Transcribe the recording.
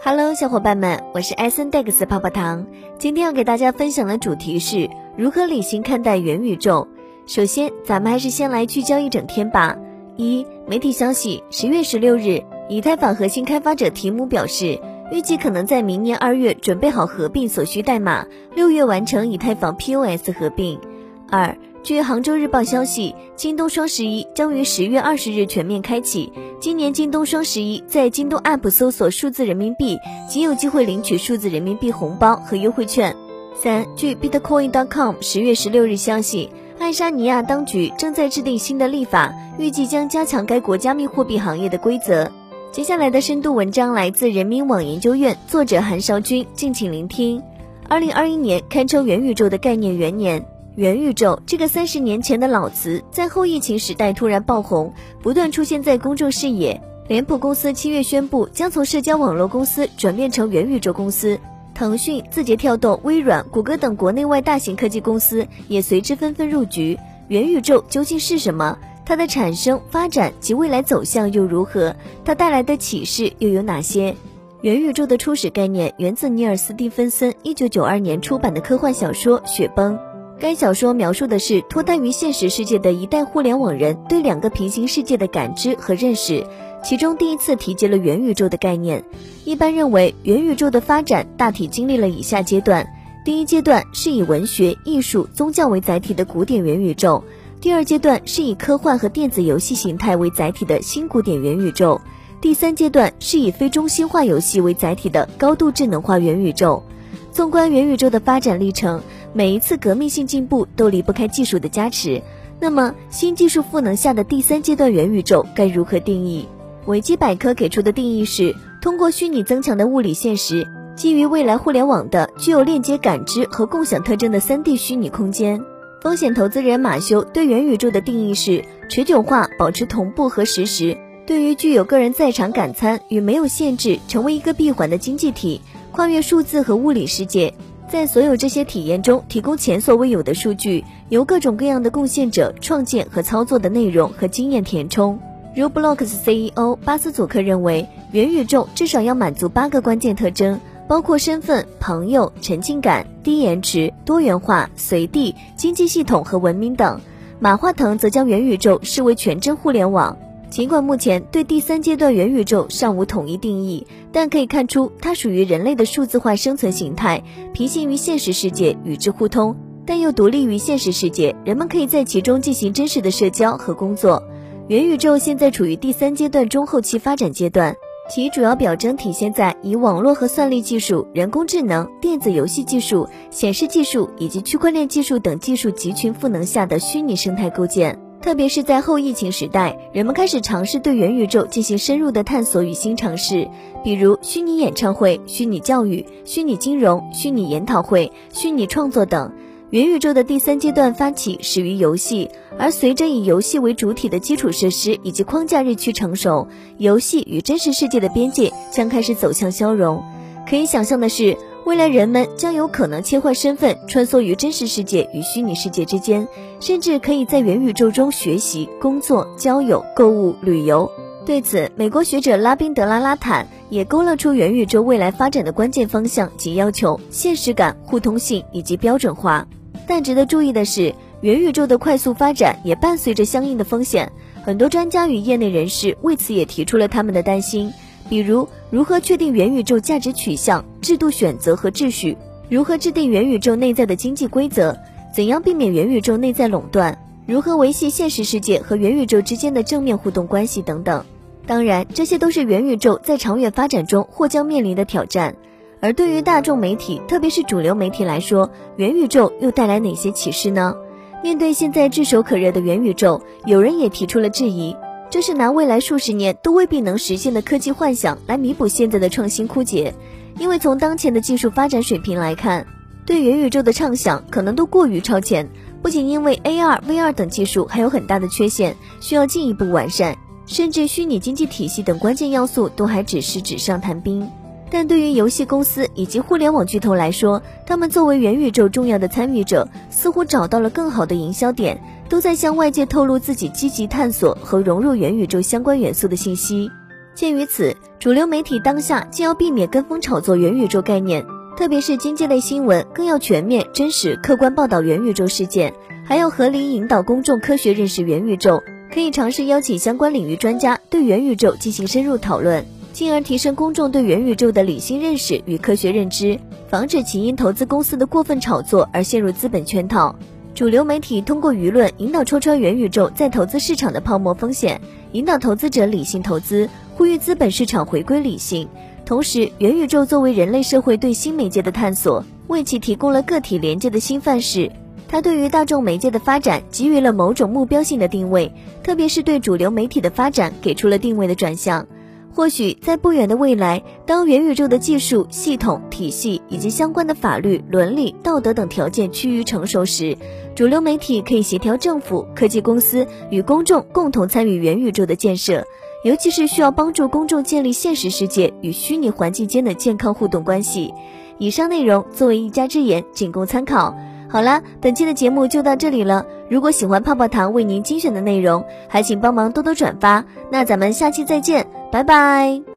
Hello，小伙伴们，我是艾森戴克斯泡泡糖。今天要给大家分享的主题是如何理性看待元宇宙。首先，咱们还是先来聚焦一整天吧。一、媒体消息，十月十六日，以太坊核心开发者提姆表示，预计可能在明年二月准备好合并所需代码，六月完成以太坊 POS 合并。二、据杭州日报消息，京东双十一将于十月二十日全面开启。今年京东双十一，在京东 App 搜索数字人民币，即有机会领取数字人民币红包和优惠券。三，据 Bitcoin.com 十月十六日消息，爱沙尼亚当局正在制定新的立法，预计将加强该国加密货币行业的规则。接下来的深度文章来自人民网研究院，作者韩韶军，敬请聆听。二零二一年堪称元宇宙的概念元年。元宇宙这个三十年前的老词，在后疫情时代突然爆红，不断出现在公众视野。脸谱公司七月宣布，将从社交网络公司转变成元宇宙公司。腾讯、字节跳动、微软、谷歌等国内外大型科技公司也随之纷纷入局。元宇宙究竟是什么？它的产生、发展及未来走向又如何？它带来的启示又有哪些？元宇宙的初始概念源自尼尔斯蒂芬森一九九二年出版的科幻小说《雪崩》。该小说描述的是脱胎于现实世界的一代互联网人对两个平行世界的感知和认识，其中第一次提及了元宇宙的概念。一般认为，元宇宙的发展大体经历了以下阶段：第一阶段是以文学、艺术、宗教为载体的古典元宇宙；第二阶段是以科幻和电子游戏形态为载体的新古典元宇宙；第三阶段是以非中心化游戏为载体的高度智能化元宇宙。纵观元宇宙的发展历程。每一次革命性进步都离不开技术的加持。那么，新技术赋能下的第三阶段元宇宙该如何定义？维基百科给出的定义是：通过虚拟增强的物理现实，基于未来互联网的具有链接、感知和共享特征的三 D 虚拟空间。风险投资人马修对元宇宙的定义是：持久化、保持同步和实时，对于具有个人在场感参与没有限制，成为一个闭环的经济体，跨越数字和物理世界。在所有这些体验中，提供前所未有的数据，由各种各样的贡献者创建和操作的内容和经验填充。Roblox CEO 巴斯祖克认为，元宇宙至少要满足八个关键特征，包括身份、朋友、沉浸感、低延迟、多元化、随地、经济系统和文明等。马化腾则将元宇宙视为全真互联网。尽管目前对第三阶段元宇宙尚无统一定义，但可以看出它属于人类的数字化生存形态，平行于现实世界，与之互通，但又独立于现实世界。人们可以在其中进行真实的社交和工作。元宇宙现在处于第三阶段中后期发展阶段，其主要表征体现在以网络和算力技术、人工智能、电子游戏技术、显示技术以及区块链技术等技术集群赋能下的虚拟生态构建。特别是在后疫情时代，人们开始尝试对元宇宙进行深入的探索与新尝试，比如虚拟演唱会、虚拟教育、虚拟金融、虚拟研讨会、虚拟创作等。元宇宙的第三阶段发起始于游戏，而随着以游戏为主体的基础设施以及框架日趋成熟，游戏与真实世界的边界将开始走向消融。可以想象的是。未来人们将有可能切换身份，穿梭于真实世界与虚拟世界之间，甚至可以在元宇宙中学习、工作、交友、购物、旅游。对此，美国学者拉宾德拉拉坦也勾勒出元宇宙未来发展的关键方向及要求：现实感、互通性以及标准化。但值得注意的是，元宇宙的快速发展也伴随着相应的风险。很多专家与业内人士为此也提出了他们的担心。比如，如何确定元宇宙价值取向、制度选择和秩序？如何制定元宇宙内在的经济规则？怎样避免元宇宙内在垄断？如何维系现实世界和元宇宙之间的正面互动关系等等？当然，这些都是元宇宙在长远发展中或将面临的挑战。而对于大众媒体，特别是主流媒体来说，元宇宙又带来哪些启示呢？面对现在炙手可热的元宇宙，有人也提出了质疑。这是拿未来数十年都未必能实现的科技幻想来弥补现在的创新枯竭，因为从当前的技术发展水平来看，对元宇宙的畅想可能都过于超前。不仅因为 AR、VR 等技术还有很大的缺陷，需要进一步完善，甚至虚拟经济体系等关键要素都还只是纸上谈兵。但对于游戏公司以及互联网巨头来说，他们作为元宇宙重要的参与者，似乎找到了更好的营销点，都在向外界透露自己积极探索和融入元宇宙相关元素的信息。鉴于此，主流媒体当下既要避免跟风炒作元宇宙概念，特别是经济类新闻，更要全面、真实、客观报道元宇宙事件，还要合理引导公众科学认识元宇宙。可以尝试邀请相关领域专家对元宇宙进行深入讨论，进而提升公众对元宇宙的理性认识与科学认知，防止其因投资公司的过分炒作而陷入资本圈套。主流媒体通过舆论引导戳穿元宇宙在投资市场的泡沫风险，引导投资者理性投资，呼吁资本市场回归理性。同时，元宇宙作为人类社会对新媒介的探索，为其提供了个体连接的新范式。它对于大众媒介的发展给予了某种目标性的定位，特别是对主流媒体的发展给出了定位的转向。或许在不远的未来，当元宇宙的技术系统体系以及相关的法律、伦理、道德等条件趋于成熟时，主流媒体可以协调政府、科技公司与公众共同参与元宇宙的建设，尤其是需要帮助公众建立现实世界与虚拟环境间的健康互动关系。以上内容作为一家之言，仅供参考。好啦，本期的节目就到这里了。如果喜欢泡泡糖为您精选的内容，还请帮忙多多转发。那咱们下期再见，拜拜。